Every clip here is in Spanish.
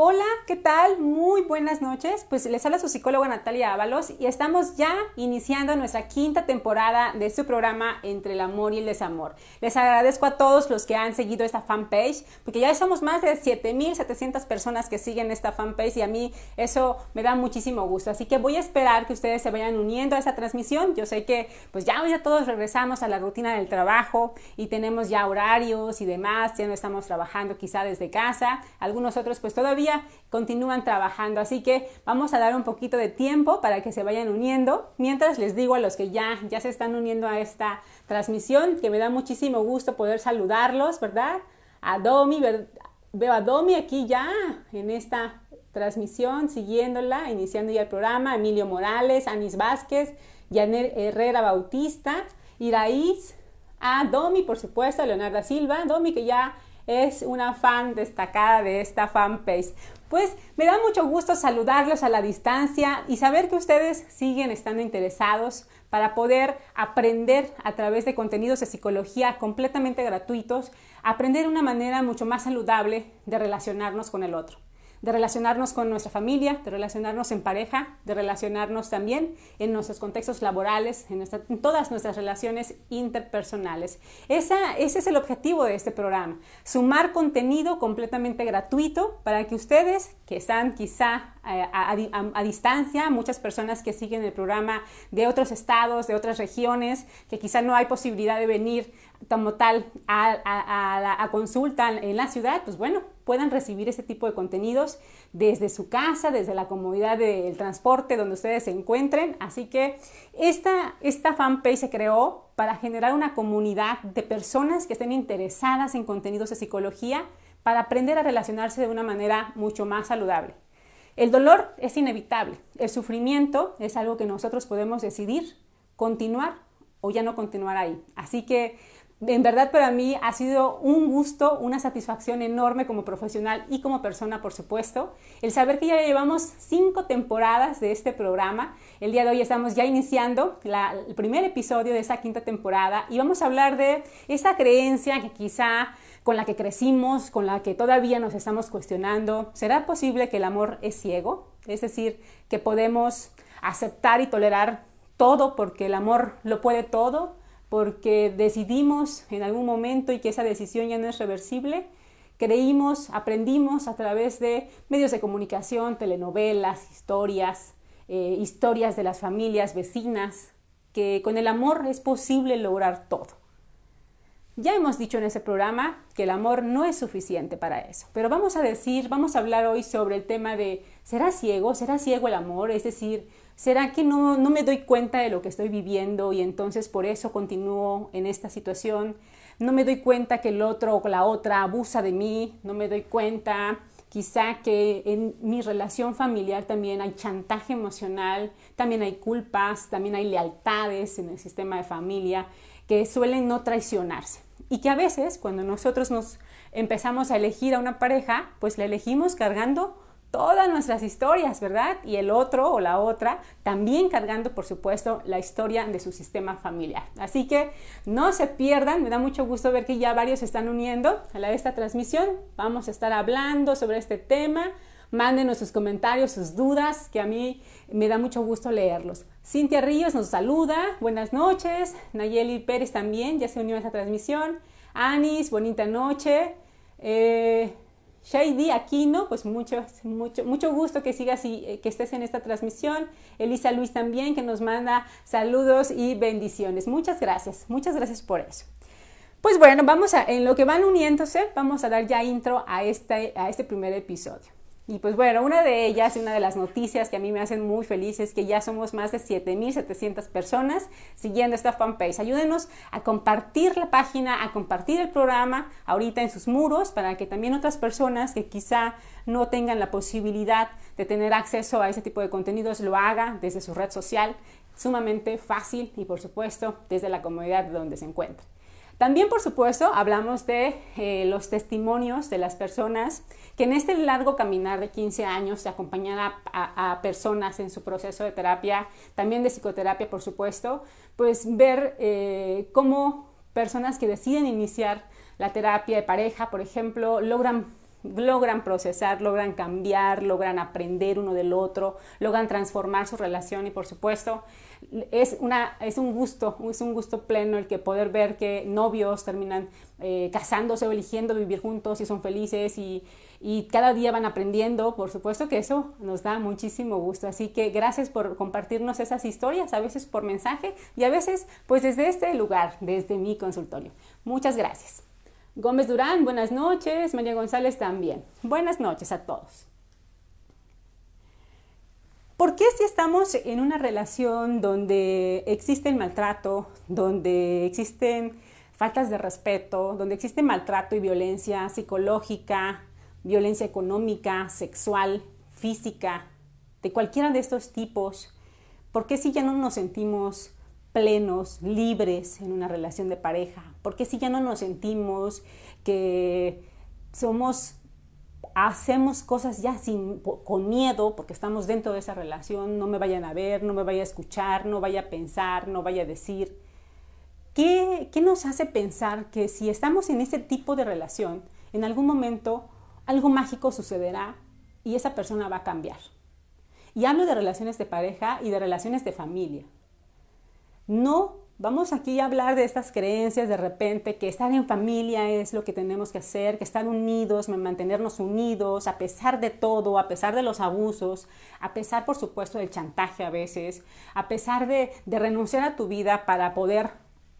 Hola, ¿qué tal? Muy buenas noches. Pues les habla su psicóloga Natalia Ábalos y estamos ya iniciando nuestra quinta temporada de su programa Entre el amor y el desamor. Les agradezco a todos los que han seguido esta fanpage, porque ya somos más de 7.700 personas que siguen esta fanpage y a mí eso me da muchísimo gusto. Así que voy a esperar que ustedes se vayan uniendo a esta transmisión. Yo sé que pues ya hoy ya todos regresamos a la rutina del trabajo y tenemos ya horarios y demás, ya no estamos trabajando quizá desde casa. Algunos otros pues todavía continúan trabajando. Así que vamos a dar un poquito de tiempo para que se vayan uniendo. Mientras les digo a los que ya, ya se están uniendo a esta transmisión, que me da muchísimo gusto poder saludarlos, ¿verdad? A Domi, veo a Domi aquí ya en esta transmisión, siguiéndola, iniciando ya el programa, Emilio Morales, Anis Vázquez, Janet Herrera Bautista, Iraíz, a Domi, por supuesto, a Leonardo Silva, Domi que ya es una fan destacada de esta fanpage. Pues me da mucho gusto saludarlos a la distancia y saber que ustedes siguen estando interesados para poder aprender a través de contenidos de psicología completamente gratuitos, aprender una manera mucho más saludable de relacionarnos con el otro de relacionarnos con nuestra familia, de relacionarnos en pareja, de relacionarnos también en nuestros contextos laborales, en, todas nuestras relaciones interpersonales. Esa, ese es el objetivo de este programa, sumar contenido completamente gratuito para que ustedes que están quizá eh, a, distancia, muchas personas que siguen el programa de otros estados, de otras regiones, que quizá no hay posibilidad de venir como tal a, a consulta en la ciudad, pues bueno, puedan recibir este tipo de contenidos desde su casa, desde la comodidad del transporte donde ustedes se encuentren. Así que esta, esta fanpage se creó para generar una comunidad de personas que estén interesadas en contenidos de psicología para aprender a relacionarse de una manera mucho más saludable. El dolor es inevitable, el sufrimiento es algo que nosotros podemos decidir continuar o ya no continuar ahí. Así que en verdad para mí ha sido un gusto, una satisfacción enorme como profesional y como persona, por supuesto, el saber que ya llevamos cinco temporadas de este programa. El día de hoy estamos ya iniciando el primer episodio de esa quinta temporada y vamos a hablar de esa creencia que quizá con la que crecimos, con la que todavía nos estamos cuestionando. ¿Será posible que el amor es ciego? Es decir, que podemos aceptar y tolerar todo porque el amor lo puede todo porque decidimos en algún momento y que esa decisión ya no es reversible, creímos, aprendimos a través de medios de comunicación, telenovelas, historias, eh, historias de las familias vecinas, que con el amor es posible lograr todo. Ya hemos dicho en ese programa que el amor no es suficiente para eso, pero vamos a decir, vamos a hablar hoy sobre el tema de ¿será ciego? ¿Será ciego el amor? Es decir, ¿Será que no, me doy cuenta de lo que estoy viviendo y entonces por eso continúo en esta situación? No me doy cuenta que el otro o la otra abusa de mí, no me doy cuenta quizá que en mi relación familiar también hay chantaje emocional, también hay culpas, también hay lealtades en el sistema de familia que suelen no traicionarse. Y que a veces cuando nosotros nos empezamos a elegir a una pareja, pues la elegimos cargando todas nuestras historias, ¿verdad? Y el otro o la otra también cargando, por supuesto, la historia de su sistema familiar. Así que no se pierdan, me da mucho gusto ver que ya varios se están uniendo a la, esta transmisión. Vamos a estar hablando sobre este tema. Mándenos sus comentarios, sus dudas, que a mí me da mucho gusto leerlos. Cintia Ríos nos saluda, buenas noches. Nayeli Pérez también, ya se unió a esta transmisión. Anis, bonita noche. Eh, Shady Aquino, pues mucho, mucho, mucho gusto que sigas y eh, que estés en esta transmisión. Elisa Luis también, que nos manda saludos y bendiciones. Muchas gracias, muchas gracias por eso. Pues bueno, vamos a, en lo que van uniéndose, vamos a dar ya intro a este, a este primer episodio. Y pues bueno, una de ellas y una de las noticias que a mí me hacen muy feliz es que ya somos más de 7.700 personas siguiendo esta fanpage. Ayúdenos a compartir la página, a compartir el programa ahorita en sus muros para que también otras personas que quizá no tengan la posibilidad de tener acceso a ese tipo de contenidos lo hagan desde su red social. Sumamente fácil y por supuesto desde la comodidad de donde se encuentren. También, por supuesto, hablamos de eh, los testimonios de las personas que en este largo caminar de 15 años de acompañar a, personas en su proceso de terapia, también de psicoterapia, por supuesto, pues ver eh, cómo personas que deciden iniciar la terapia de pareja, por ejemplo, logran logran procesar, logran cambiar, logran aprender uno del otro, logran transformar su relación y por supuesto es, una, es un gusto, es un gusto pleno el que poder ver que novios terminan eh, casándose o eligiendo vivir juntos y son felices y, y cada día van aprendiendo, por supuesto que eso nos da muchísimo gusto. Así que gracias por compartirnos esas historias, a veces por mensaje y a veces pues desde este lugar, desde mi consultorio. Muchas gracias. Gómez Durán, buenas noches. María González también. Buenas noches a todos. ¿Por qué si estamos en una relación donde existe el maltrato, donde existen faltas de respeto, donde existe maltrato y violencia psicológica, violencia económica, sexual, física, de cualquiera de estos tipos, ¿por qué si ya no nos sentimos plenos, libres en una relación de pareja? Porque si ya no nos sentimos que somos hacemos cosas ya sin, con miedo porque estamos dentro de esa relación, no me vayan a ver, no me vaya a escuchar, no vaya a pensar, no vaya a decir. ¿Qué, ¿Qué nos hace pensar que si estamos en ese tipo de relación, en algún momento algo mágico sucederá y esa persona va a cambiar? Y hablo de relaciones de pareja y de relaciones de familia. No vamos aquí a hablar de estas creencias de repente, que estar en familia es lo que tenemos que hacer, que estar unidos, mantenernos unidos, a pesar de todo, a pesar de los abusos, a pesar, por supuesto, del chantaje a veces, a pesar de, renunciar a tu vida para poder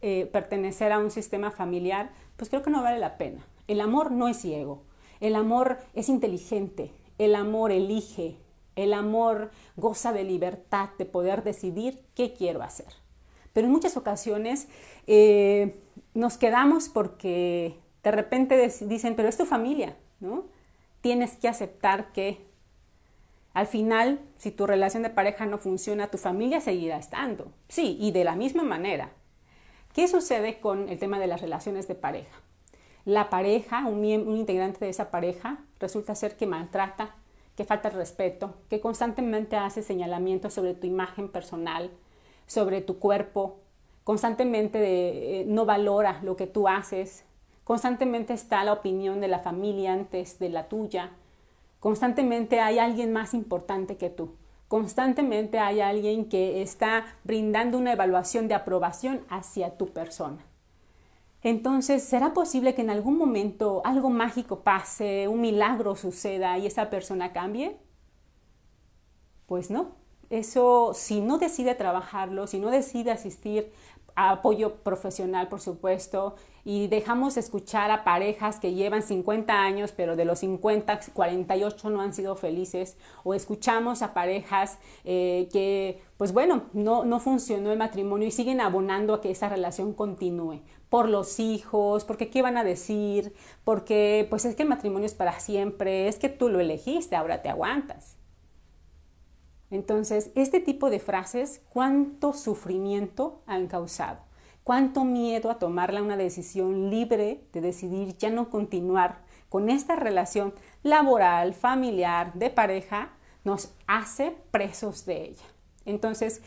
eh, pertenecer a un sistema familiar, pues creo que no vale la pena. El amor no es ciego, el amor es inteligente, el amor elige, el amor goza de libertad de poder decidir qué quiero hacer. Pero en muchas ocasiones eh, nos quedamos porque de repente dicen, pero es tu familia, ¿no? Tienes que aceptar que al final, si tu relación de pareja no funciona, tu familia seguirá estando. Sí, y de la misma manera. ¿Qué sucede con el tema de las relaciones de pareja? La pareja, un, integrante de esa pareja, resulta ser que maltrata, que falta el respeto, que constantemente hace señalamientos sobre tu imagen personal, sobre tu cuerpo, constantemente eh, no valora lo que tú haces, constantemente está la opinión de la familia antes de la tuya, constantemente hay alguien más importante que tú, constantemente hay alguien que está brindando una evaluación de aprobación hacia tu persona. Entonces, ¿será posible que en algún momento algo mágico pase, un milagro suceda y esa persona cambie? Pues no, eso, si no decide trabajarlo, si no decide asistir a apoyo profesional, por supuesto, y dejamos escuchar a parejas que llevan 50 años, pero de los 50, 48 no han sido felices, o escuchamos a parejas eh, que, pues bueno, no, no funcionó el matrimonio y siguen abonando a que esa relación continúe por los hijos, porque qué van a decir, porque pues es que el matrimonio es para siempre, es que tú lo elegiste, ahora te aguantas. Entonces, este tipo de frases, ¿cuánto sufrimiento han causado? ¿Cuánto miedo a tomarla una decisión libre de decidir ya no continuar con esta relación laboral, familiar, de pareja, nos hace presos de ella? Entonces,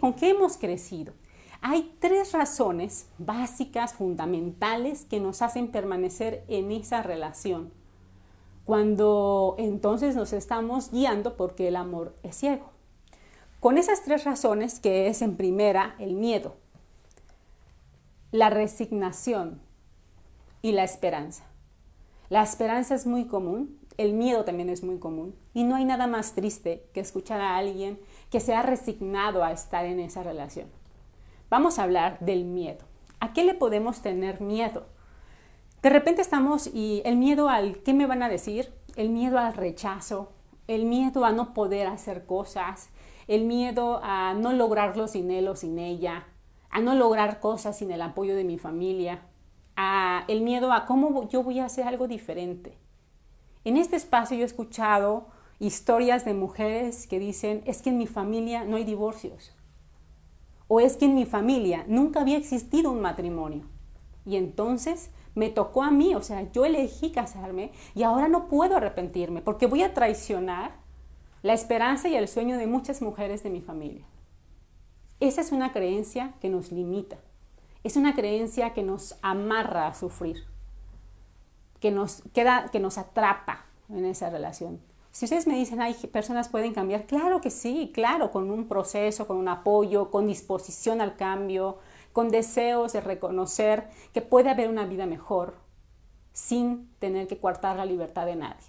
con qué hemos crecido? Hay tres razones básicas, fundamentales, que nos hacen permanecer en esa relación cuando entonces nos estamos guiando porque el amor es ciego. Con esas tres razones, que es en primera el miedo, la resignación y la esperanza. La esperanza es muy común, el miedo también es muy común y no hay nada más triste que escuchar a alguien que se ha resignado a estar en esa relación. Vamos a hablar del miedo. ¿A qué le podemos tener miedo? De repente estamos y el miedo al qué me van a decir, el miedo al rechazo, el miedo a no poder hacer cosas, el miedo a no lograrlo sin él o sin ella, a no lograr cosas sin el apoyo de mi familia, el miedo a cómo yo voy a hacer algo diferente. En este espacio yo he escuchado historias de mujeres que dicen, es que en mi familia no hay divorcios. O es que en mi familia nunca había existido un matrimonio. Y entonces me tocó a mí, o sea, yo elegí casarme y ahora no puedo arrepentirme porque voy a traicionar la esperanza y el sueño de muchas mujeres de mi familia. Esa es una creencia que nos limita, es una creencia que nos amarra a sufrir, que nos queda, que nos atrapa en esa relación. Si ustedes me dicen, hay personas pueden cambiar, claro que sí, claro, con un proceso, con un apoyo, con disposición al cambio, con deseos de reconocer que puede haber una vida mejor sin tener que coartar la libertad de nadie.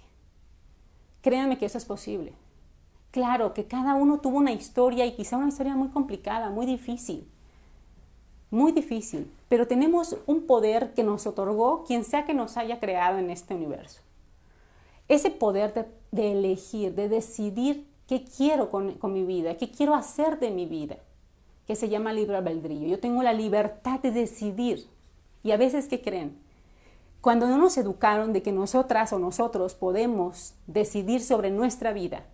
Créanme que eso es posible. Claro que cada uno tuvo una historia y quizá una historia muy complicada, muy difícil. Muy difícil. Pero tenemos un poder que nos otorgó quien sea que nos haya creado en este universo. Ese poder de, elegir, de decidir qué quiero con, con mi vida, qué quiero hacer de mi vida, que se llama libre albedrío. Yo tengo la libertad de decidir. Y a veces, ¿qué creen? Cuando no nos educaron de que nosotras o nosotros podemos decidir sobre nuestra vida,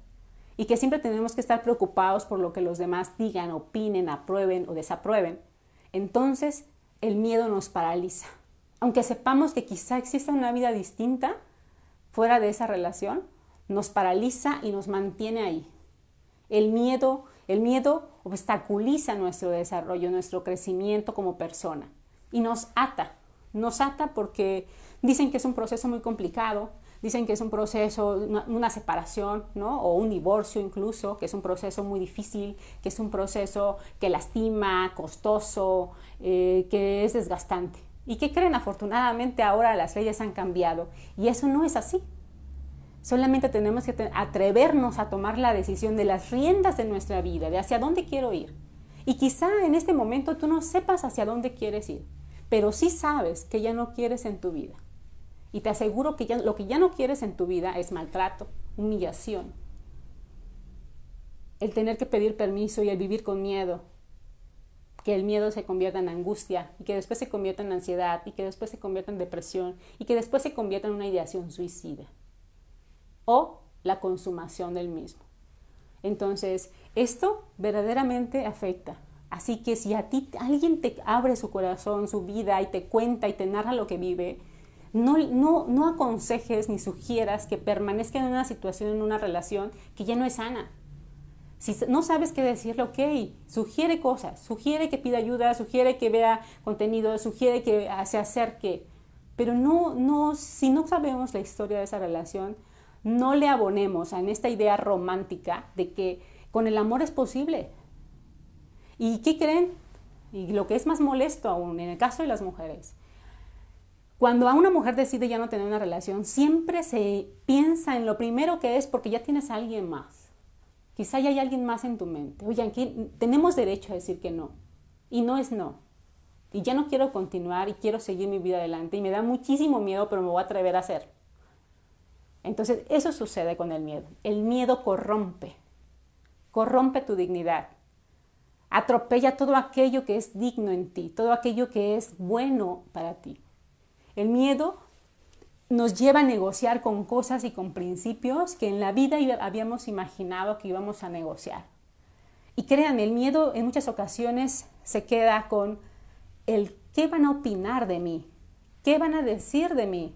y que siempre tenemos que estar preocupados por lo que los demás digan, opinen, aprueben o desaprueben, entonces el miedo nos paraliza. Aunque sepamos que quizá exista una vida distinta fuera de esa relación, nos paraliza y nos mantiene ahí. El miedo, el miedo obstaculiza nuestro desarrollo, nuestro crecimiento como persona y nos ata. Nos ata porque dicen que es un proceso muy complicado, Dicen que es un proceso, una, separación, ¿no? O un divorcio incluso, que es un proceso muy difícil, que es un proceso que lastima, costoso, eh, que es desgastante. ¿Y qué creen? Afortunadamente ahora las leyes han cambiado y eso no es así. Solamente tenemos que atrevernos a tomar la decisión de las riendas de nuestra vida, de hacia dónde quiero ir. Y quizá en este momento tú no sepas hacia dónde quieres ir, pero sí sabes que ya no quieres en tu vida. Y te aseguro que lo que ya no quieres en tu vida es maltrato, humillación, el tener que pedir permiso y el vivir con miedo, que el miedo se convierta en angustia y que después se convierta en ansiedad y que después se convierta en depresión y que después se convierta en una ideación suicida o la consumación del mismo. Entonces, esto verdaderamente afecta. Así que si a ti alguien te abre su corazón, su vida y te cuenta y te narra lo que vive, no, no, no aconsejes ni sugieras que permanezca en una situación, en una relación que ya no es sana. Si no sabes qué decirle, ok, sugiere cosas, sugiere que pida ayuda, sugiere que vea contenido, sugiere que se acerque, pero no, no, si no sabemos la historia de esa relación, no le abonemos en esta idea romántica de que con el amor es posible. ¿Y qué creen? Y lo que es más molesto aún, en el caso de las mujeres, cuando a una mujer decide ya no tener una relación, siempre se piensa en lo primero que es porque ya tienes a alguien más. Quizá ya hay alguien más en tu mente. Oye, aquí tenemos derecho a decir que no. Y no es no. Y ya no quiero continuar y quiero seguir mi vida adelante. Y me da muchísimo miedo, pero me voy a atrever a hacer. Entonces, eso sucede con el miedo. El miedo corrompe. Corrompe tu dignidad. Atropella todo aquello que es digno en ti, todo aquello que es bueno para ti. El miedo nos lleva a negociar con cosas y con principios que en la vida habíamos imaginado que íbamos a negociar. Y crean, el miedo en muchas ocasiones se queda con el qué van a opinar de mí, qué van a decir de mí,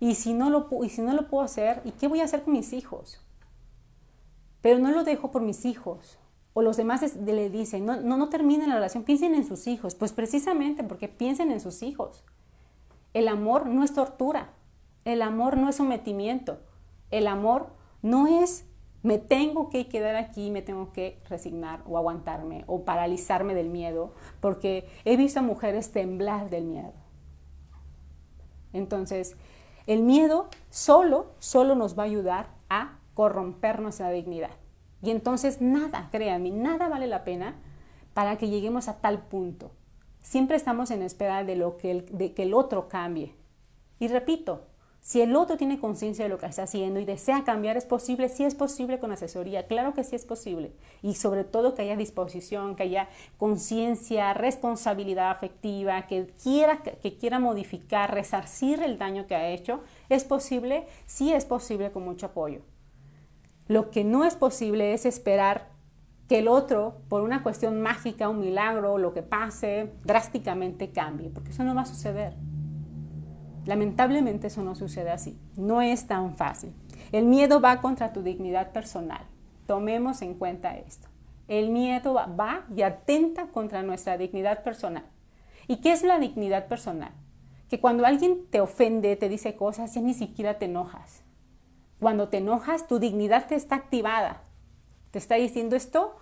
y si no lo, y si no lo puedo hacer, ¿y qué voy a hacer con mis hijos? Pero no lo dejo por mis hijos. O los demás le dicen, no, no, no terminen la relación, piensen en sus hijos. Pues precisamente porque piensen en sus hijos. El amor no es tortura, el amor no es sometimiento, el amor no es me tengo que quedar aquí, me tengo que resignar o aguantarme o paralizarme del miedo, porque he visto a mujeres temblar del miedo. Entonces, el miedo solo, solo nos va a ayudar a corromper nuestra dignidad. Y entonces nada, créanme, nada vale la pena para que lleguemos a tal punto. Siempre estamos en espera de, lo que el, de que el otro cambie. Y repito, si el otro tiene conciencia de lo que está haciendo y desea cambiar, es posible, sí es posible con asesoría, claro que sí es posible. Y sobre todo que haya disposición, que haya conciencia, responsabilidad afectiva, que quiera, que quiera modificar, resarcir el daño que ha hecho, es posible, sí es posible con mucho apoyo. Lo que no es posible es esperar que el otro, por una cuestión mágica, un milagro, lo que pase, drásticamente cambie, porque eso no va a suceder. Lamentablemente eso no sucede así, no es tan fácil. El miedo va contra tu dignidad personal. Tomemos en cuenta esto. El miedo va y atenta contra nuestra dignidad personal. ¿Y qué es la dignidad personal? que cuando alguien te ofende, te dice cosas, ya ni siquiera te enojas. Cuando te enojas, tu dignidad te está activada. Te está diciendo esto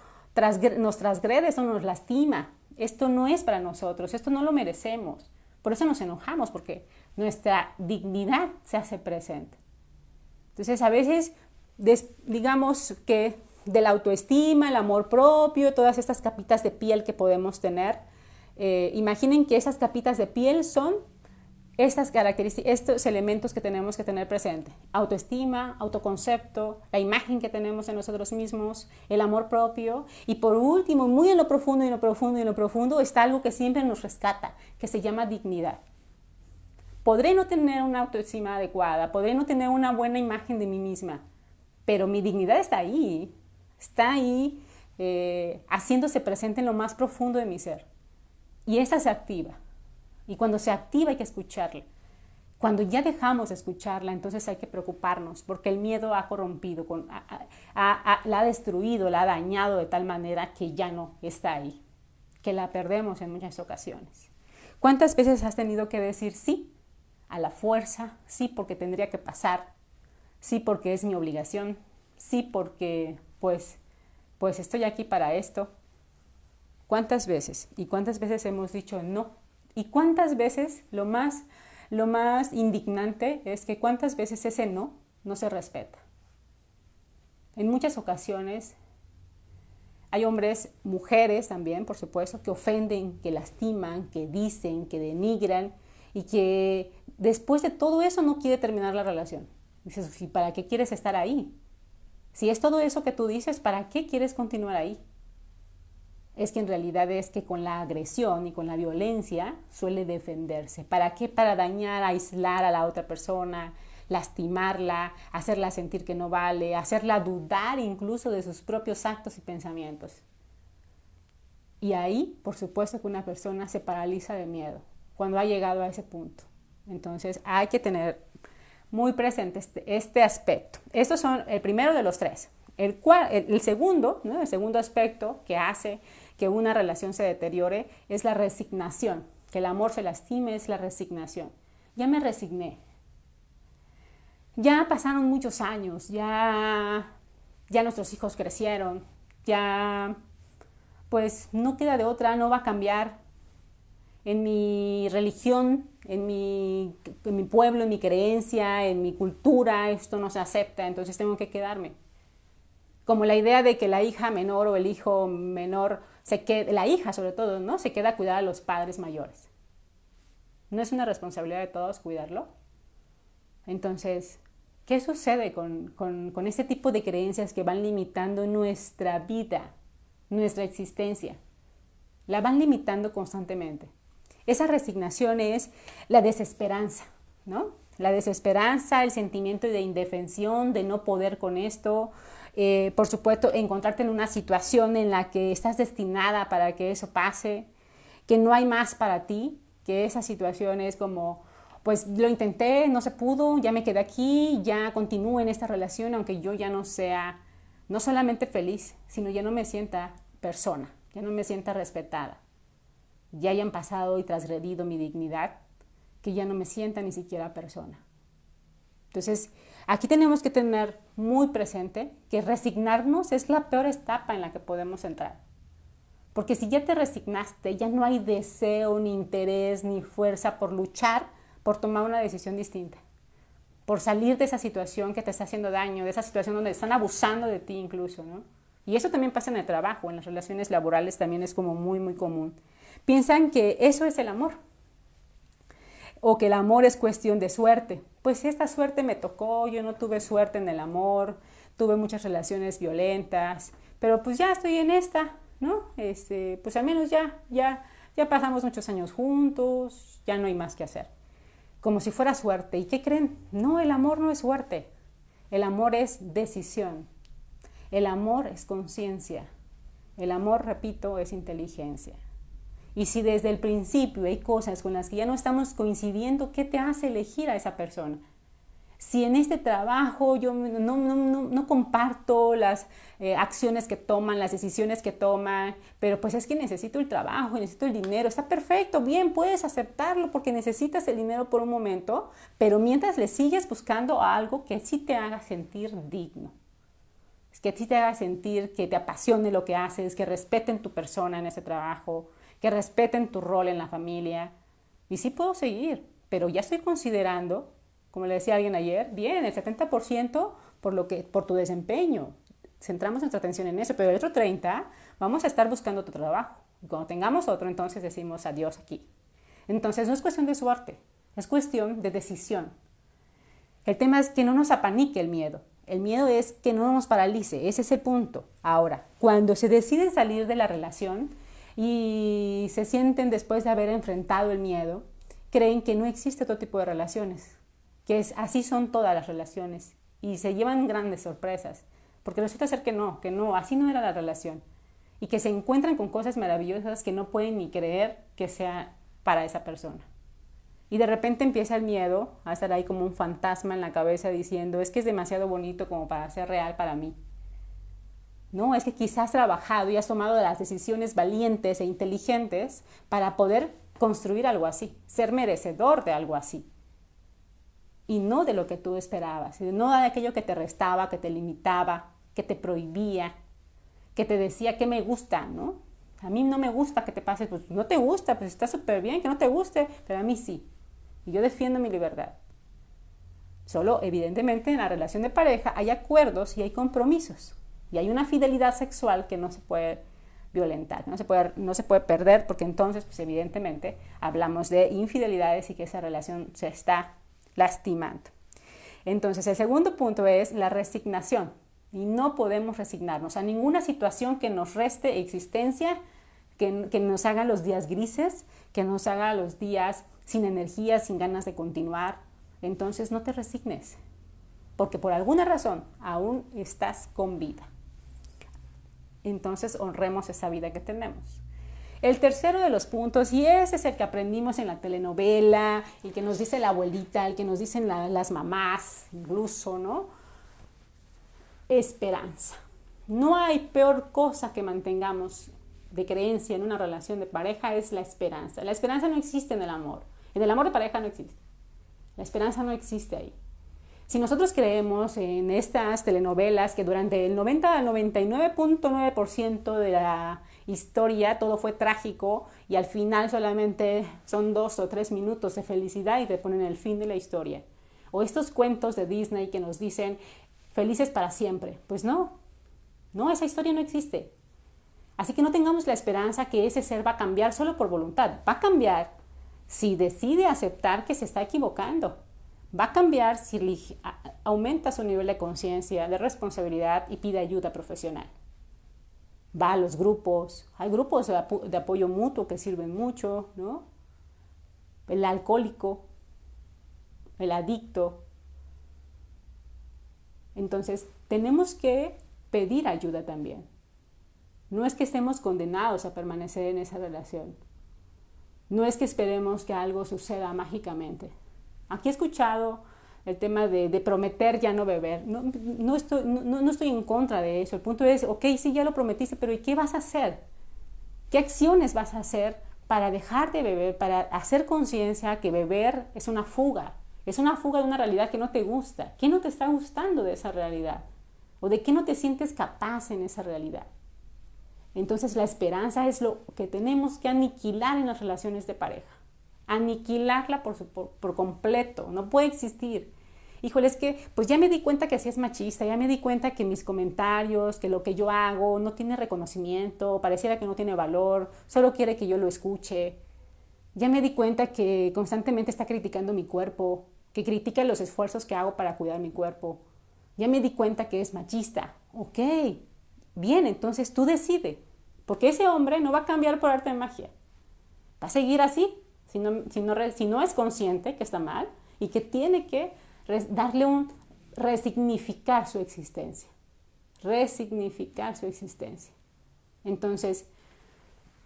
nos transgrede, eso nos lastima. Esto no es para nosotros, esto no lo merecemos. Por eso nos enojamos, porque nuestra dignidad se hace presente. Entonces, a veces, digamos que de la autoestima, el amor propio, todas estas capitas de piel que podemos tener, eh, imaginen que esas capitas de piel son estas características, estos elementos que tenemos que tener presente. Autoestima, autoconcepto, la imagen que tenemos en nosotros mismos, el amor propio. Y por último, muy en lo profundo y en lo profundo y en lo profundo, está algo que siempre nos rescata, que se llama dignidad. Podré no tener una autoestima adecuada, podré no tener una buena imagen de mí misma, pero mi dignidad está ahí, está ahí eh, haciéndose presente en lo más profundo de mi ser. Y esa se activa. Y cuando se activa hay que escucharla. Cuando ya dejamos de escucharla, entonces hay que preocuparnos, porque el miedo ha corrompido, la ha destruido, la ha dañado de tal manera que ya no está ahí, que la perdemos en muchas ocasiones. ¿Cuántas veces has tenido que decir sí a la fuerza? Sí porque tendría que pasar, sí porque es mi obligación, sí porque pues, pues estoy aquí para esto. ¿Cuántas veces? ¿Y cuántas veces hemos dicho no ¿Y cuántas veces lo más, lo más indignante es que cuántas veces ese no no se respeta? En muchas ocasiones hay hombres, mujeres también, por supuesto, que ofenden, que lastiman, que dicen, que denigran y que después de todo eso no quiere terminar la relación. Dices, ¿y para qué quieres estar ahí? Si es todo eso que tú dices, ¿para qué quieres continuar ahí? es que en realidad es que con la agresión y con la violencia suele defenderse. ¿Para qué? Para dañar, aislar a la otra persona, lastimarla, hacerla sentir que no vale, hacerla dudar incluso de sus propios actos y pensamientos. Y ahí, por supuesto que una persona se paraliza de miedo cuando ha llegado a ese punto. Entonces hay que tener muy presente este, este aspecto. Estos son el primero de los tres. El, el, segundo, el segundo aspecto que hace que una relación se deteriore es la resignación, que el amor se lastime es la resignación. Ya me resigné. Ya pasaron muchos años, ya, ya nuestros hijos crecieron, ya pues no queda de otra, no va a cambiar. En mi religión, en mi, pueblo, en mi creencia, en mi cultura, esto no se acepta, entonces tengo que quedarme como la idea de que la hija menor o el hijo menor se quede, la hija sobre todo, ¿no? Se queda a cuidar a los padres mayores. ¿No es una responsabilidad de todos cuidarlo? Entonces, ¿qué sucede con, con, con este tipo de creencias que van limitando nuestra vida, nuestra existencia? La van limitando constantemente. Esa resignación es la desesperanza, ¿no? La desesperanza, el sentimiento de indefensión, de no poder con esto, eh, por supuesto, encontrarte en una situación en la que estás destinada para que eso pase, que no hay más para ti, que esa situación es como, pues lo intenté, no se pudo, ya me quedé aquí, ya continúo en esta relación, aunque yo ya no sea no solamente feliz, sino ya no me sienta persona, ya no me sienta respetada, ya hayan pasado y transgredido mi dignidad, que ya no me sienta ni siquiera persona. Entonces, Aquí tenemos que tener muy presente que resignarnos es la peor etapa en la que podemos entrar. Porque si ya te resignaste, ya no hay deseo, ni interés, ni fuerza por luchar, por tomar una decisión distinta, por salir de esa situación que te está haciendo daño, de esa situación donde están abusando de ti incluso, ¿no? Y eso también pasa en el trabajo, en las relaciones laborales también es como muy, muy común. Piensan que eso es el amor, o que el amor es cuestión de suerte. Pues esta suerte me tocó, yo no tuve suerte en el amor, tuve muchas relaciones violentas, pero pues ya estoy en esta, ¿no? Este, pues al menos ya, ya, ya pasamos muchos años juntos, ya no hay más que hacer. Como si fuera suerte. ¿Y qué creen? No, el amor no es suerte. El amor es decisión. El amor es conciencia. El amor, repito, es inteligencia. Y si desde el principio hay cosas con las que ya no estamos coincidiendo, ¿qué te hace elegir a esa persona? Si en este trabajo yo no, comparto las eh, acciones que toman, las decisiones que toman, pero pues es que necesito el trabajo, necesito el dinero, está perfecto, bien, puedes aceptarlo porque necesitas el dinero por un momento, pero mientras le sigues buscando algo que sí te haga sentir digno que sí te haga sentir que te apasione lo que haces, que respeten tu persona en ese trabajo, que respeten tu rol en la familia. Y sí puedo seguir, pero ya estoy considerando como le decía alguien ayer, bien, el 70% por, lo que, por tu desempeño. Centramos nuestra atención en eso, pero el otro 30% vamos a estar buscando otro trabajo. Y cuando tengamos otro, entonces decimos adiós aquí. Entonces no es cuestión de suerte, es cuestión de decisión. El tema es que no nos apanique el miedo. El miedo es que no nos paralice, ese es el punto. Ahora, cuando se deciden salir de la relación y se sienten después de haber enfrentado el miedo, creen que no existe otro tipo de relaciones, que así son todas las relaciones y se llevan grandes sorpresas, porque resulta ser que no, que no, así no era la relación y que se encuentran con cosas maravillosas que no pueden ni creer que sea para esa persona. Y de repente empieza el miedo a estar ahí como un fantasma en la cabeza diciendo, es que es demasiado bonito como para ser real para mí. No, es que quizás has trabajado y has tomado las decisiones valientes e inteligentes para poder construir algo así, ser merecedor de algo así y no de lo que tú esperabas, no de aquello que te restaba, que te limitaba, que te prohibía, que te decía que me gusta, ¿no? A mí no me gusta que te pase, pues no te gusta, pues está súper bien que no te guste, pero a mí sí. Y yo defiendo mi libertad. Solo, evidentemente, en la relación de pareja hay acuerdos y hay compromisos. Y hay una fidelidad sexual que no se puede violentar, no se puede, no se puede perder, porque entonces, pues evidentemente, hablamos de infidelidades y que esa relación se está lastimando. Entonces, el segundo punto es la resignación. Y no podemos resignarnos a ninguna situación que nos reste existencia, que, que nos haga los días grises, que nos haga los días sin energía, sin ganas de continuar. Entonces, no te resignes, porque por alguna razón aún estás con vida. Entonces, honremos esa vida que tenemos. El tercero de los puntos, y ese es el que aprendimos en la telenovela, el que nos dice la abuelita, el que nos dicen las mamás, incluso, ¿no? Esperanza. No hay peor cosa que mantengamos de creencia en una relación de pareja es la esperanza. La esperanza no existe en el amor. En el amor de pareja no existe. La esperanza no existe ahí. Si nosotros creemos en estas telenovelas que durante el 90 al 99.9% de la historia, todo fue trágico y al final solamente son dos o tres minutos de felicidad y te ponen el fin de la historia. O estos cuentos de Disney que nos dicen felices para siempre. Pues no, no, esa historia no existe. Así que no tengamos la esperanza que ese ser va a cambiar solo por voluntad. Va a cambiar si decide aceptar que se está equivocando. Va a cambiar si aumenta su nivel de conciencia, de responsabilidad y pide ayuda profesional va a los grupos, hay grupos de, apoyo mutuo que sirven mucho, ¿no? El alcohólico, el adicto. Entonces, tenemos que pedir ayuda también. No es que estemos condenados a permanecer en esa relación. No es que esperemos que algo suceda mágicamente. Aquí he escuchado el tema de, prometer ya no beber. No, estoy en contra de eso. El punto es, ok, sí, ya lo prometiste, pero ¿y qué vas a hacer? ¿Qué acciones vas a hacer para dejar de beber, para hacer conciencia que beber es una fuga? Es una fuga de una realidad que no te gusta. ¿Qué no te está gustando de esa realidad? ¿O de qué no te sientes capaz en esa realidad? Entonces la esperanza es lo que tenemos que aniquilar en las relaciones de pareja. Aniquilarla por, completo. No puede existir híjole, es que pues ya me di cuenta que así es machista, ya me di cuenta que mis comentarios, que lo que yo hago no tiene reconocimiento, pareciera que no tiene valor, solo quiere que yo lo escuche. Ya me di cuenta que constantemente está criticando mi cuerpo, que critica los esfuerzos que hago para cuidar mi cuerpo. Ya me di cuenta que es machista. Ok, bien, entonces tú decide, porque ese hombre no va a cambiar por arte de magia. Va a seguir así, si no, es consciente que está mal y que tiene que darle un resignificar su existencia, resignificar su existencia. Entonces,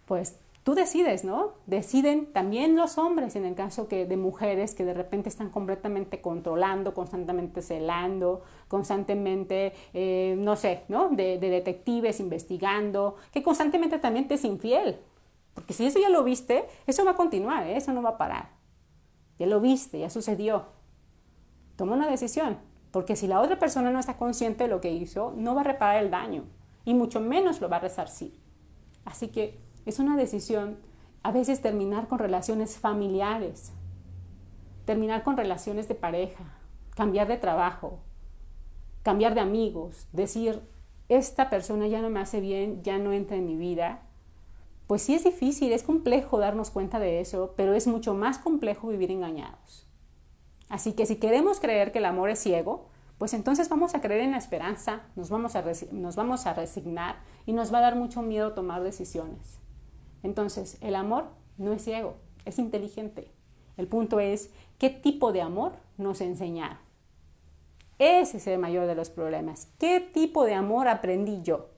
pues tú decides, ¿no? Deciden también los hombres, en el caso que de mujeres que de repente están completamente controlando, constantemente celando, constantemente, eh, no sé, ¿no? De, de, detectives investigando, que constantemente también te es infiel. Porque si eso ya lo viste, eso va a continuar, ¿eh? eso no va a parar. Ya lo viste, ya sucedió. Toma una decisión, porque si la otra persona no está consciente de lo que hizo, no va a reparar el daño y mucho menos lo va a resarcir. Así que es una decisión a veces terminar con relaciones familiares, terminar con relaciones de pareja, cambiar de trabajo, cambiar de amigos, decir, esta persona ya no me hace bien, ya no entra en mi vida. Pues sí es difícil, es complejo darnos cuenta de eso, pero es mucho más complejo vivir engañados. Así que si queremos creer que el amor es ciego, pues entonces vamos a creer en la esperanza, nos vamos a, nos vamos a resignar y nos va a dar mucho miedo tomar decisiones. Entonces, el amor no es ciego, es inteligente. El punto es, ¿qué tipo de amor nos enseñaron? Ese es el mayor de los problemas. ¿Qué tipo de amor aprendí yo?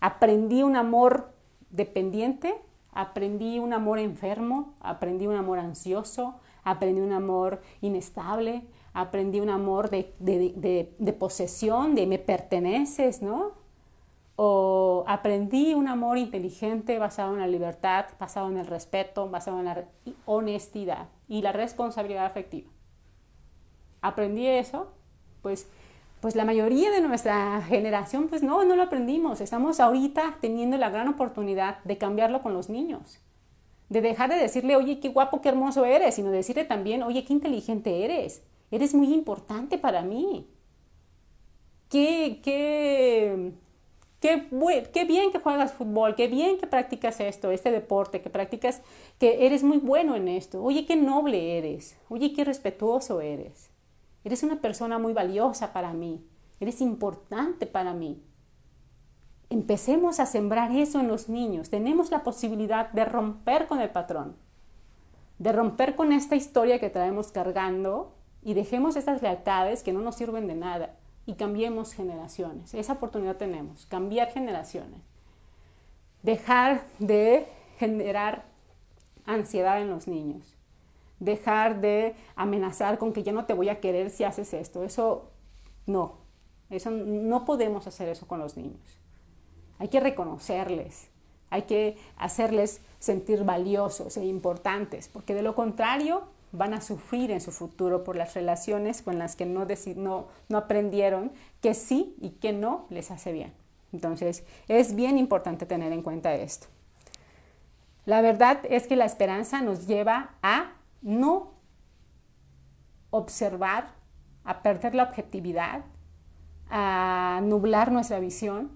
¿Aprendí un amor dependiente? ¿Aprendí un amor enfermo? ¿Aprendí un amor ansioso? ¿Aprendí un amor inestable? ¿Aprendí un amor de, de, posesión, de me perteneces, ¿no? O aprendí un amor inteligente basado en la libertad, basado en el respeto, basado en la honestidad y la responsabilidad afectiva. Aprendí eso, pues, pues la mayoría de nuestra generación, pues no, no lo aprendimos. Estamos ahorita teniendo la gran oportunidad de cambiarlo con los niños. De dejar de decirle, oye, qué guapo, qué hermoso eres, sino decirle también, oye, qué inteligente eres. Eres muy importante para mí. Qué, qué, Qué, bien que juegas fútbol, qué bien que practicas esto, este deporte, que practicas, que eres muy bueno en esto. Oye, qué noble eres. Oye, qué respetuoso eres. Eres una persona muy valiosa para mí. Eres importante para mí. Empecemos a sembrar eso en los niños. Tenemos la posibilidad de romper con el patrón, de romper con esta historia que traemos cargando y dejemos estas lealtades que no nos sirven de nada y cambiemos generaciones. Esa oportunidad tenemos, cambiar generaciones. Dejar de generar ansiedad en los niños. Dejar de amenazar con que ya no te voy a querer si haces esto. Eso no. Eso no podemos hacer eso con los niños. Hay que reconocerles. Hay que hacerles sentir valiosos e importantes, porque de lo contrario van a sufrir en su futuro por las relaciones con las que no, no, no aprendieron que sí y que no les hace bien. Entonces, es bien importante tener en cuenta esto. La verdad es que la esperanza nos lleva a no observar, a perder la objetividad, a nublar nuestra visión.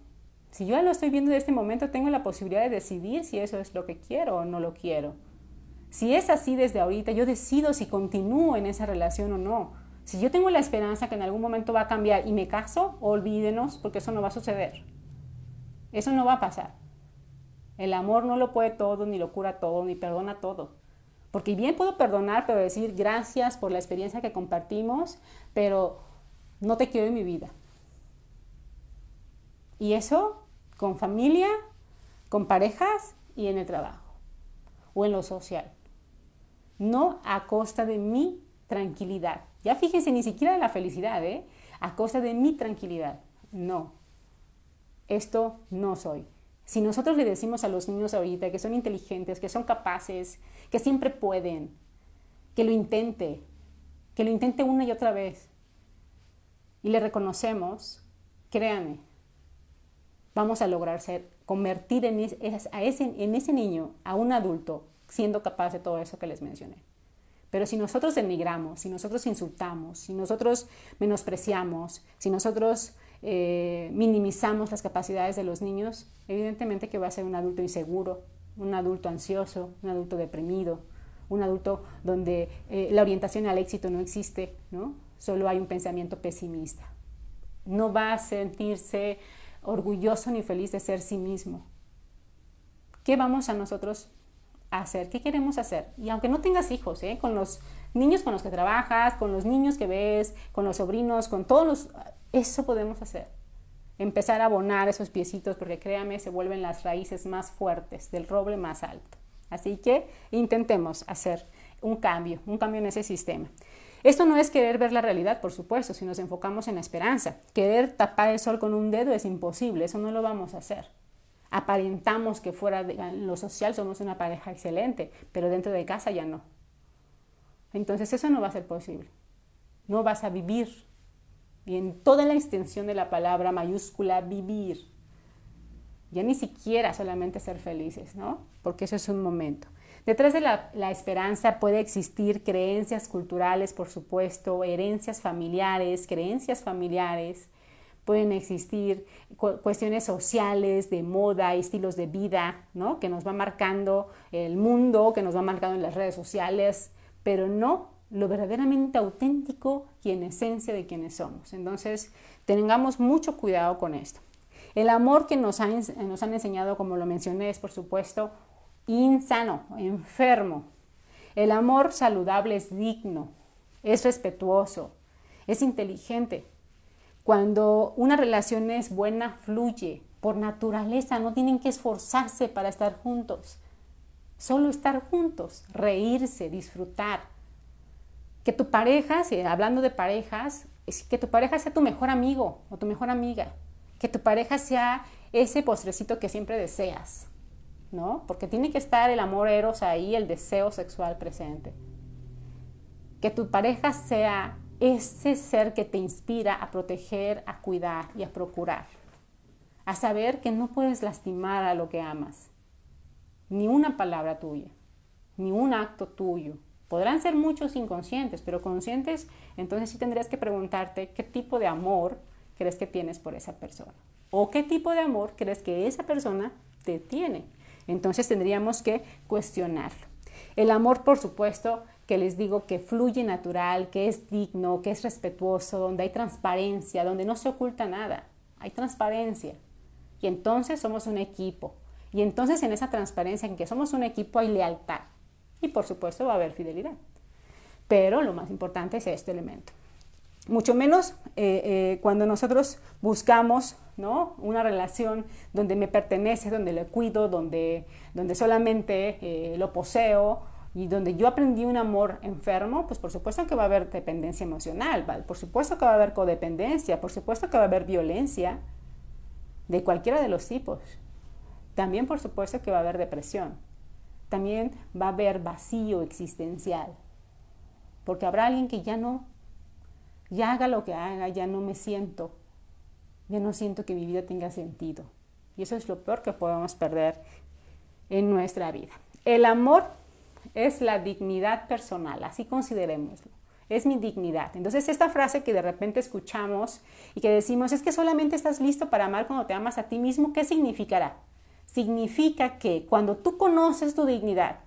Si yo ya lo estoy viendo en este momento, tengo la posibilidad de decidir si eso es lo que quiero o no lo quiero. Si es así desde ahorita, yo decido si continúo en esa relación o no. Si yo tengo la esperanza que en algún momento va a cambiar y me caso, olvídenos porque eso no va a suceder. Eso no va a pasar. El amor no lo puede todo, ni lo cura todo, ni perdona todo. Porque bien puedo perdonar, pero decir gracias por la experiencia que compartimos, pero no te quiero en mi vida. Y eso con familia, con parejas y en el trabajo o en lo social no a costa de mi tranquilidad. Ya fíjense, ni siquiera de la felicidad, ¿eh? A costa de mi tranquilidad. No, esto no soy. Si nosotros le decimos a los niños ahorita que son inteligentes, que son capaces, que siempre pueden, que lo intente, que lo intente una y otra vez, y le reconocemos, créanme, vamos a lograr ser, convertir en, ese niño a un adulto siendo capaz de todo eso que les mencioné. Pero si nosotros denigramos, si nosotros insultamos, si nosotros menospreciamos, si nosotros eh, minimizamos las capacidades de los niños, evidentemente que va a ser un adulto inseguro, un adulto ansioso, un adulto deprimido, un adulto donde eh, la orientación al éxito no existe, ¿no? Solo hay un pensamiento pesimista. No va a sentirse orgulloso ni feliz de ser sí mismo. ¿Qué vamos a nosotros hacer, qué queremos hacer. Y aunque no tengas hijos, ¿eh? con los niños con los que trabajas, con los niños que ves, con los sobrinos, con todos los... Eso podemos hacer. empezar a abonar esos piecitos porque créame, se vuelven las raíces más fuertes del roble más alto. Así que intentemos hacer un cambio, un cambio en ese sistema. Esto no es querer ver la realidad, por supuesto, si nos enfocamos en la esperanza. Querer tapar el sol con un dedo es imposible, eso no lo vamos a hacer. Aparentamos que fuera de lo social somos una pareja excelente, pero dentro de casa ya no. Entonces eso no va a ser posible. No vas a vivir. Y en toda la extensión de la palabra mayúscula, vivir. Ya ni siquiera solamente ser felices, ¿no? Porque eso es un momento. Detrás de la, esperanza puede existir creencias culturales, por supuesto, herencias familiares, creencias familiares, pueden existir cuestiones sociales, de moda, estilos de vida, ¿no? Que nos va marcando el mundo, que nos va marcando en las redes sociales, pero no lo verdaderamente auténtico y en esencia de quienes somos. Entonces, tengamos mucho cuidado con esto. El amor que nos nos han enseñado, como lo mencioné, es por supuesto insano, enfermo. El amor saludable es digno, es respetuoso, es inteligente. Cuando una relación es buena, fluye por naturaleza, no tienen que esforzarse para estar juntos. Solo estar juntos, reírse, disfrutar. Que tu pareja, hablando de parejas, que tu pareja sea tu mejor amigo o tu mejor amiga. Que tu pareja sea ese postrecito que siempre deseas. ¿no? Porque tiene que estar el amor eros ahí, el deseo sexual presente. Que tu pareja sea ese ser que te inspira a proteger, a cuidar y a procurar. A saber que no puedes lastimar a lo que amas. Ni una palabra tuya, ni un acto tuyo. Podrán ser muchos inconscientes, pero conscientes, entonces sí tendrías que preguntarte qué tipo de amor crees que tienes por esa persona. O qué tipo de amor crees que esa persona te tiene. Entonces tendríamos que cuestionarlo. El amor, por supuesto, que les digo que fluye natural, que es digno, que es respetuoso, donde hay transparencia, donde no se oculta nada, hay transparencia. Y entonces somos un equipo. Y entonces en esa transparencia en que somos un equipo hay lealtad. Y por supuesto va a haber fidelidad. Pero lo más importante es este elemento. Mucho menos eh, eh, cuando nosotros buscamos ¿no? Una relación donde me pertenece, donde le cuido, donde, donde solamente eh, lo poseo y donde yo aprendí un amor enfermo, pues por supuesto que va a haber dependencia emocional, por supuesto que va a haber codependencia, por supuesto que va a haber violencia de cualquiera de los tipos. También por supuesto que va a haber depresión. También va a haber vacío existencial. Porque habrá alguien que ya no, ya haga lo que haga, ya no me siento ya no siento que mi vida tenga sentido. Y eso es lo peor que podemos perder en nuestra vida. El amor es la dignidad personal, así considerémoslo. Es mi dignidad. Entonces, esta frase que de repente escuchamos y que decimos es que solamente estás listo para amar cuando te amas a ti mismo, ¿qué significará? Significa que cuando tú conoces tu dignidad,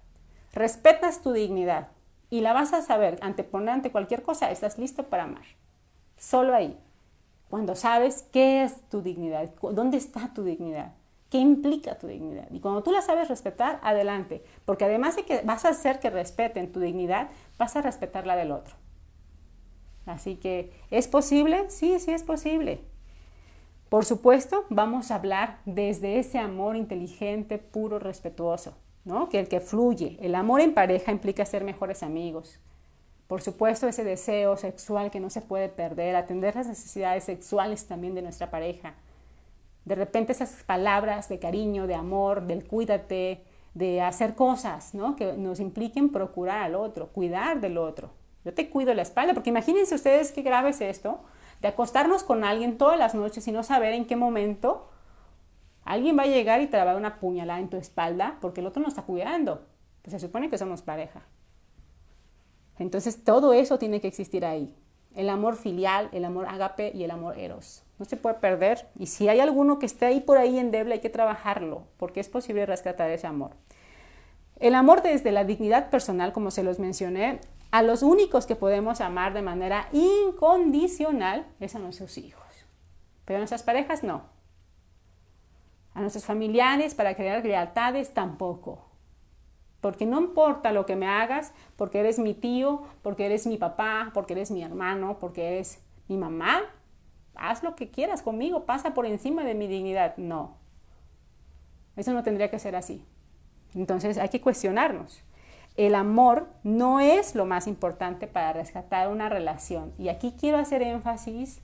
respetas tu dignidad y la vas a saber anteponer ante cualquier cosa, estás listo para amar. Solo ahí. Cuando sabes qué es tu dignidad, dónde está tu dignidad, qué implica tu dignidad. Y cuando tú la sabes respetar, adelante. Porque además de que vas a hacer que respeten tu dignidad, vas a respetar la del otro. Así que, ¿es posible? Sí, sí es posible. Por supuesto, vamos a hablar desde ese amor inteligente, puro, respetuoso, ¿no? Que el que fluye. El amor en pareja implica ser mejores amigos, por supuesto, ese deseo sexual que no se puede perder, atender las necesidades sexuales también de nuestra pareja. De repente esas palabras de cariño, de amor, del cuídate, de hacer cosas ¿no? que nos impliquen procurar al otro, cuidar del otro. Yo te cuido la espalda, porque imagínense ustedes qué grave es esto, de acostarnos con alguien todas las noches y no saber en qué momento alguien va a llegar y te va a dar una puñalada en tu espalda porque el otro no está cuidando. Pues se supone que somos pareja. Entonces todo eso tiene que existir ahí. El amor filial, el amor agape y el amor eros. No se puede perder. Y si hay alguno que esté ahí por ahí endeble, hay que trabajarlo, porque es posible rescatar ese amor. El amor desde la dignidad personal, como se los mencioné, a los únicos que podemos amar de manera incondicional es a nuestros hijos. Pero a nuestras parejas no. A nuestros familiares para crear lealtades tampoco. Porque no importa lo que me hagas, porque eres mi tío, porque eres mi papá, porque eres mi hermano, porque eres mi mamá, haz lo que quieras conmigo, pasa por encima de mi dignidad. No, eso no tendría que ser así. Entonces hay que cuestionarnos. El amor no es lo más importante para rescatar una relación. Y aquí quiero hacer énfasis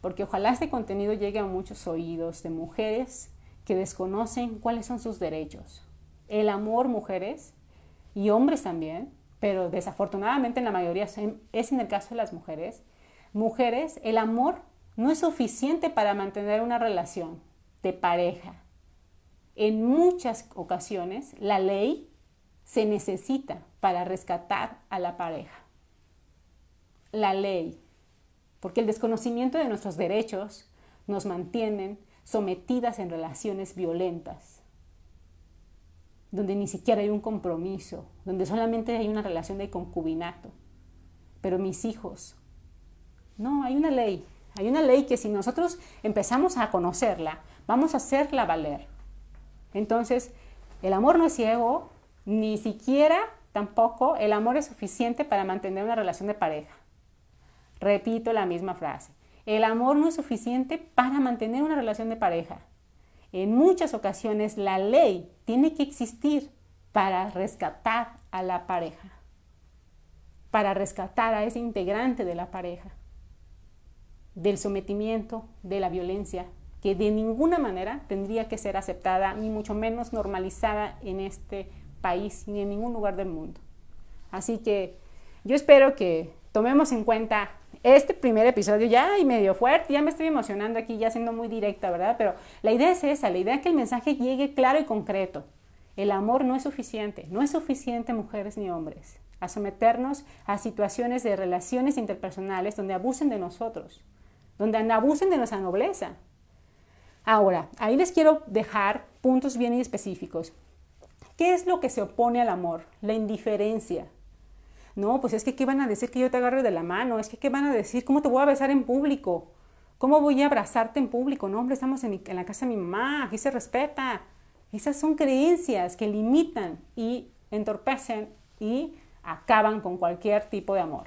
porque ojalá este contenido llegue a muchos oídos de mujeres que desconocen cuáles son sus derechos. El amor, mujeres, y hombres también, pero desafortunadamente en la mayoría es en el caso de las mujeres, mujeres, el amor no es suficiente para mantener una relación de pareja. En muchas ocasiones la ley se necesita para rescatar a la pareja. La ley, porque el desconocimiento de nuestros derechos nos mantienen sometidas en relaciones violentas, donde ni siquiera hay un compromiso, donde solamente hay una relación de concubinato. Pero mis hijos, no, hay una ley, hay una ley que si nosotros empezamos a conocerla, vamos a hacerla valer. Entonces, el amor no es ciego, ni siquiera tampoco el amor es suficiente para mantener una relación de pareja. Repito la misma frase. El amor no es suficiente para mantener una relación de pareja. En muchas ocasiones la ley tiene que existir para rescatar a la pareja, para rescatar a ese integrante de la pareja, del sometimiento, de la violencia, que de ninguna manera tendría que ser aceptada, ni mucho menos normalizada en este país ni en ningún lugar del mundo. Así que yo espero que tomemos en cuenta este primer episodio ya y medio fuerte, ya me estoy emocionando aquí, ya siendo muy directa, ¿verdad? Pero la idea es esa, la idea es que el mensaje llegue claro y concreto. El amor no es suficiente, no es suficiente mujeres ni hombres a someternos a situaciones de relaciones interpersonales donde abusen de nosotros, donde abusen de nuestra nobleza. Ahora, ahí les quiero dejar puntos bien específicos. ¿Qué es lo que se opone al amor? La indiferencia, no, pues es que ¿qué van a decir que yo te agarre de la mano? Es que ¿qué van a decir? ¿Cómo te voy a besar en público? ¿Cómo voy a abrazarte en público? No, hombre, estamos en, la casa de mi mamá, aquí se respeta. Esas son creencias que limitan y entorpecen y acaban con cualquier tipo de amor.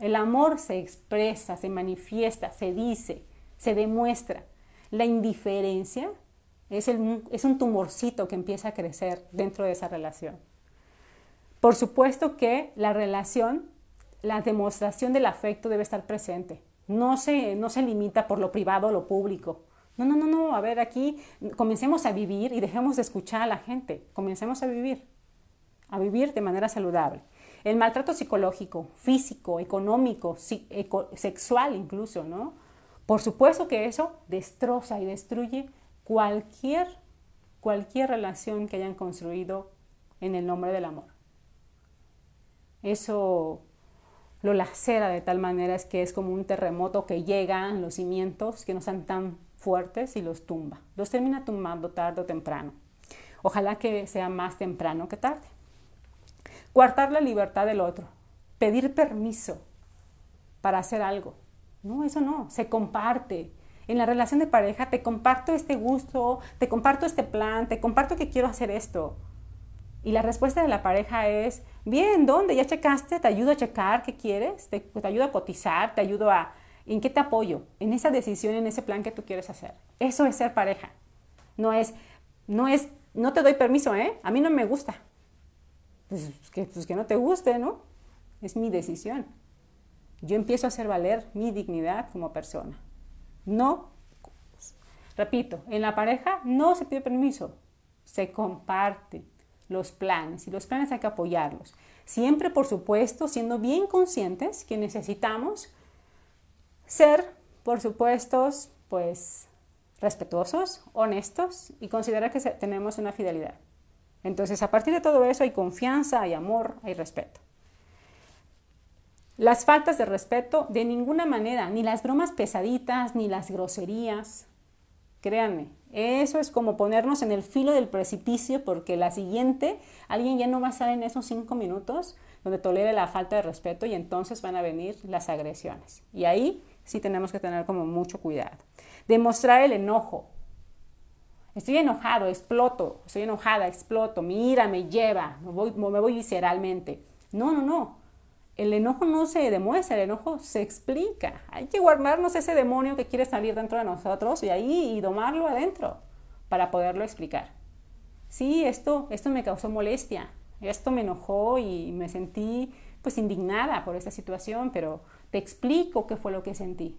El amor se expresa, se manifiesta, se dice, se demuestra. La indiferencia es un tumorcito que empieza a crecer dentro de esa relación. Por supuesto que la relación, la demostración del afecto debe estar presente. No se, no se limita por lo privado o lo público. No, no, no, no. A ver, aquí comencemos a vivir y dejemos de escuchar a la gente. Comencemos a vivir. A vivir de manera saludable. El maltrato psicológico, físico, económico, sexual incluso, ¿no? Por supuesto que eso destroza y destruye cualquier, cualquier relación que hayan construido en el nombre del amor eso lo lacera de tal manera es que es como un terremoto que llega en los cimientos que no están tan fuertes y los tumba. Los termina tumbando tarde o temprano. Ojalá que sea más temprano que tarde. Cuartar la libertad del otro. Pedir permiso para hacer algo. No, eso no. Se comparte. En la relación de pareja te comparto este gusto, te comparto este plan, te comparto que quiero hacer esto. Y la respuesta de la pareja es, bien, ¿dónde? ¿Ya checaste? ¿Te ayudo a checar qué quieres? ¿Te, ayudo a cotizar? ¿Te ayudo a... ¿En qué te apoyo? En esa decisión, en ese plan que tú quieres hacer. Eso es ser pareja. No es, no es, no te doy permiso, ¿eh? A mí no me gusta. Pues que, pues que no te guste, ¿no? Es mi decisión. Yo empiezo a hacer valer mi dignidad como persona. No, repito, en la pareja no se pide permiso, se comparte los planes y los planes hay que apoyarlos. Siempre, por supuesto, siendo bien conscientes que necesitamos ser, por supuesto, pues respetuosos, honestos y considerar que tenemos una fidelidad. Entonces, a partir de todo eso hay confianza, hay amor, hay respeto. Las faltas de respeto, de ninguna manera, ni las bromas pesaditas, ni las groserías, créanme, eso es como ponernos en el filo del precipicio porque la siguiente, alguien ya no va a estar en esos cinco minutos donde tolere la falta de respeto y entonces van a venir las agresiones. Y ahí sí tenemos que tener como mucho cuidado. Demostrar el enojo. Estoy enojado, exploto, estoy enojada, exploto, mi ira me lleva, me voy, me voy visceralmente. No, no, no. El enojo no se demuestra, el enojo se explica. Hay que guardarnos ese demonio que quiere salir dentro de nosotros y ahí y domarlo adentro para poderlo explicar. Sí, esto, esto me causó molestia, esto me enojó y me sentí pues indignada por esta situación, pero te explico qué fue lo que sentí.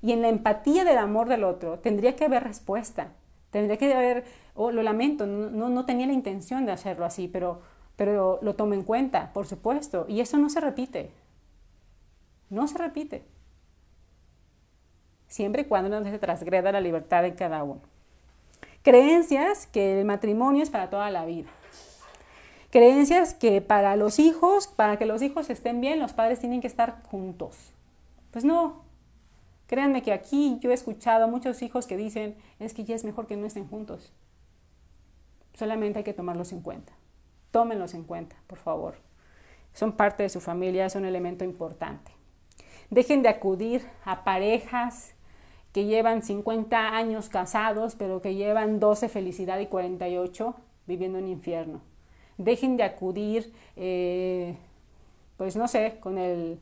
Y en la empatía del amor del otro tendría que haber respuesta, tendría que haber, oh, lo lamento, no, no tenía la intención de hacerlo así, pero, pero lo tomo en cuenta, por supuesto, y eso no se repite, no se repite, siempre y cuando no se transgreda la libertad de cada uno. Creencias que el matrimonio es para toda la vida. Creencias que para los hijos, para que los hijos estén bien, los padres tienen que estar juntos. Pues no. Créanme que aquí yo he escuchado a muchos hijos que dicen, es que ya es mejor que no estén juntos. Solamente hay que tomarlos en cuenta. Tómenlos en cuenta, por favor. Son parte de su familia, es un elemento importante. Dejen de acudir a parejas que llevan 50 años casados, pero que llevan 12 felicidad y 48 viviendo en infierno. Dejen de acudir, eh, pues no sé, con el,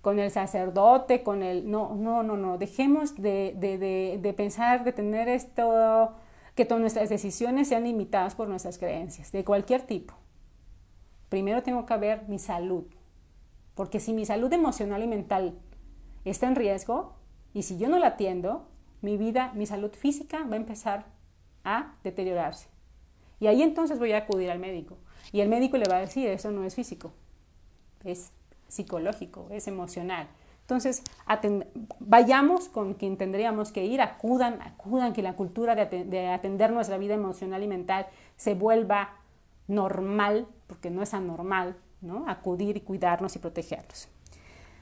con el sacerdote, con el... No, no, no, no. Dejemos de, de, de, pensar, de tener esto, que todas nuestras decisiones sean limitadas por nuestras creencias, de cualquier tipo. Primero tengo que ver mi salud, porque si mi salud emocional y mental está en riesgo, y si yo no la atiendo, mi vida, mi salud física va a empezar a deteriorarse. Y ahí entonces voy a acudir al médico. Y el médico le va a decir, eso no es físico, es psicológico, es emocional. Entonces, vayamos con quien tendríamos que ir, acudan, acudan, que la cultura de, de, atender nuestra vida emocional y mental se vuelva normal, porque no es anormal, ¿no? Acudir y cuidarnos y protegerlos.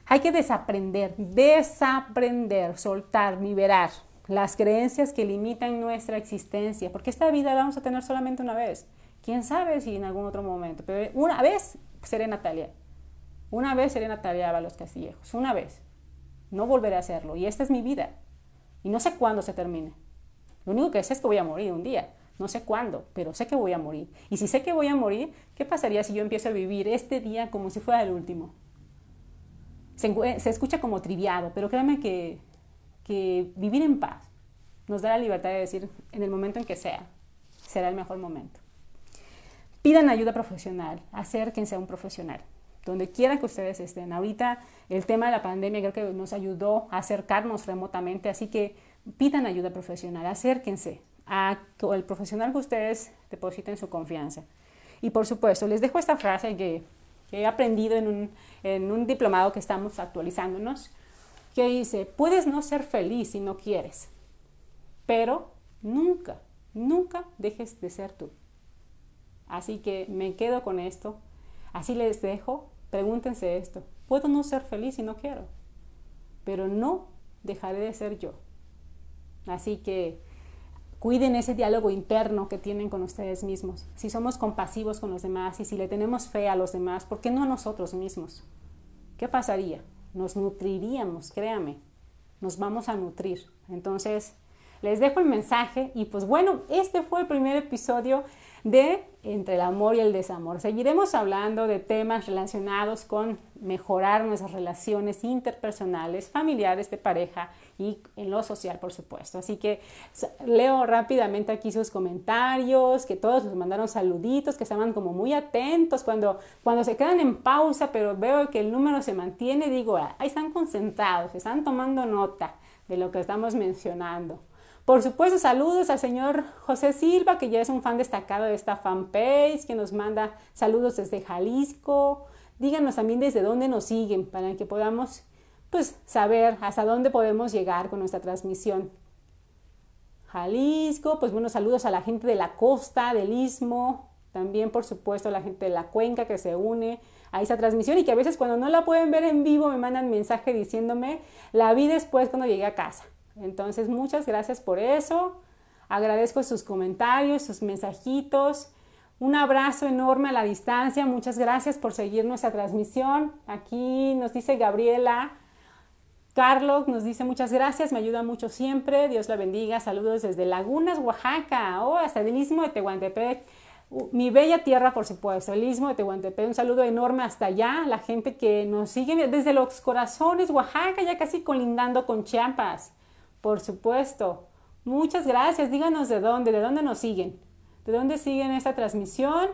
Hay que desaprender, desaprender, soltar, liberar las creencias que limitan nuestra existencia, porque esta vida la vamos a tener solamente una vez. Quién sabe si en algún otro momento, pero una vez seré Natalia. Una vez seré Natalia Ábalos Castillejos, una vez. No volveré a hacerlo. Y esta es mi vida. Y no sé cuándo se termine. Lo único que sé es que voy a morir un día. No sé cuándo, pero sé que voy a morir. Y si sé que voy a morir, ¿qué pasaría si yo empiezo a vivir este día como si fuera el último? se, escucha como triviado, pero créanme que, que vivir en paz nos da la libertad de decir en el momento en que sea, será el mejor momento. Pidan ayuda profesional, acérquense a un profesional, donde quiera que ustedes estén. Ahorita el tema de la pandemia creo que nos ayudó a acercarnos remotamente, así que pidan ayuda profesional, acérquense a el profesional que ustedes depositen su confianza. Y por supuesto, les dejo esta frase que que he aprendido en un, en un diplomado que estamos actualizándonos, que dice, puedes no ser feliz si no quieres, pero nunca, nunca dejes de ser tú. Así que me quedo con esto, así les dejo, pregúntense esto, puedo no ser feliz si no quiero, pero no dejaré de ser yo. Así que Cuiden ese diálogo interno que tienen con ustedes mismos. Si somos compasivos con los demás y si le tenemos fe a los demás, ¿por qué no a nosotros mismos? ¿Qué pasaría? Nos nutriríamos, créame. Nos vamos a nutrir. Entonces, les dejo el mensaje y pues bueno, este fue el primer episodio de Entre el amor y el desamor. Seguiremos hablando de temas relacionados con mejorar nuestras relaciones interpersonales, familiares, de pareja y en lo social, por supuesto. Así que leo rápidamente aquí sus comentarios, que todos nos mandaron saluditos, que estaban como muy atentos cuando, cuando se quedan en pausa, pero veo que el número se mantiene, digo, ah, ahí están concentrados, están tomando nota de lo que estamos mencionando. Por supuesto, saludos al señor José Silva, que ya es un fan destacado de esta fanpage, que nos manda saludos desde Jalisco. Díganos también desde dónde nos siguen para que podamos pues, saber hasta dónde podemos llegar con nuestra transmisión. Jalisco, pues buenos saludos a la gente de la costa, del istmo, también por supuesto a la gente de la cuenca que se une a esa transmisión y que a veces cuando no la pueden ver en vivo me mandan mensaje diciéndome la vi después cuando llegué a casa. Entonces, muchas gracias por eso. Agradezco sus comentarios, sus mensajitos. Un abrazo enorme a la distancia. Muchas gracias por seguir nuestra transmisión. Aquí nos dice Gabriela. Carlos nos dice muchas gracias, me ayuda mucho siempre. Dios la bendiga. Saludos desde Lagunas, Oaxaca. Oh, hasta el mismo de Tehuantepec. mi bella tierra, por supuesto, el istmo de Tehuantepec. Un saludo enorme hasta allá, la gente que nos sigue desde los corazones, Oaxaca, ya casi colindando con Chiapas, por supuesto. Muchas gracias, díganos de dónde, de dónde nos siguen, de dónde siguen esta transmisión.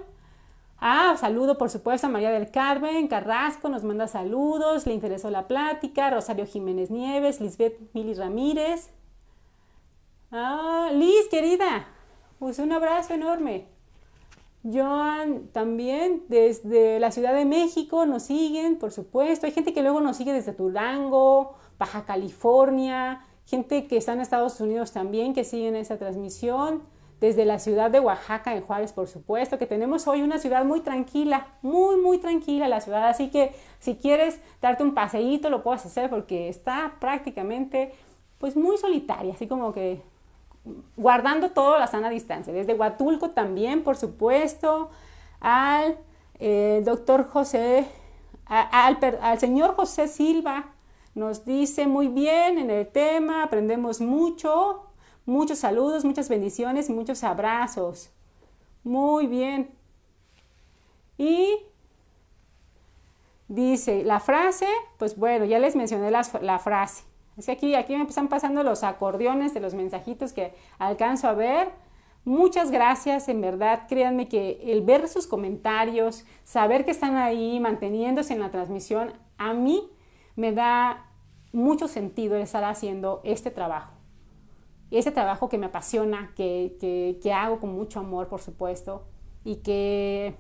Ah, saludo por supuesto a María del Carmen Carrasco, nos manda saludos, le interesó la plática, Rosario Jiménez Nieves, Lisbeth Mili Ramírez. Ah, Liz, querida, pues un abrazo enorme. Joan también desde la Ciudad de México nos siguen, por supuesto. Hay gente que luego nos sigue desde Durango, Baja California, gente que está en Estados Unidos también que siguen esta transmisión. Desde la ciudad de Oaxaca, en Juárez, por supuesto, que tenemos hoy una ciudad muy tranquila, muy, muy tranquila la ciudad. Así que si quieres darte un paseíto, lo puedes hacer porque está prácticamente, pues muy solitaria, así como que guardando todo la sana distancia. Desde Huatulco también, por supuesto, al eh, doctor José, al señor José Silva, nos dice muy bien en el tema, aprendemos mucho, muchos saludos, muchas bendiciones y muchos abrazos. Muy bien. Y dice la frase, pues bueno, ya les mencioné la, frase. Es que aquí, aquí me están pasando los acordeones de los mensajitos que alcanzo a ver. Muchas gracias, en verdad, créanme que el ver sus comentarios, saber que están ahí manteniéndose en la transmisión, a mí me da mucho sentido estar haciendo este trabajo. Este trabajo que me apasiona, que, que, que hago con mucho amor, por supuesto, y que,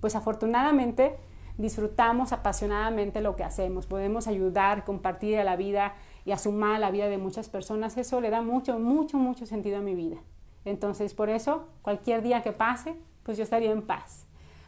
pues afortunadamente, disfrutamos apasionadamente lo que hacemos. Podemos ayudar, compartir a la vida y a sumar la vida de muchas personas, eso le da mucho, mucho, mucho sentido a mi vida. Entonces, por eso, cualquier día que pase, pues yo estaría en paz.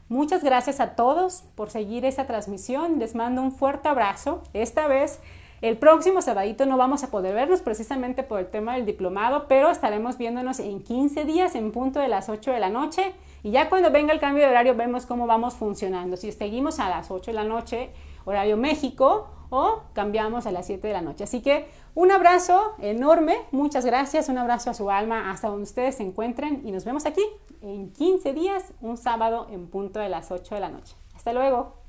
Muchas gracias a todos por seguir esta transmisión. Les mando un fuerte abrazo. Esta vez, el próximo sabadito no vamos a poder vernos precisamente por el tema del diplomado, pero estaremos viéndonos en 15 días en punto de las 8 de la noche. Y ya cuando venga el cambio de horario vemos cómo vamos funcionando. Si seguimos a las 8 de la noche, horario México, o cambiamos a las 7 de la noche. Así que un abrazo enorme, muchas gracias, un abrazo a su alma hasta donde ustedes se encuentren y nos vemos aquí en 15 días, un sábado en punto de las 8 de la noche. Hasta luego.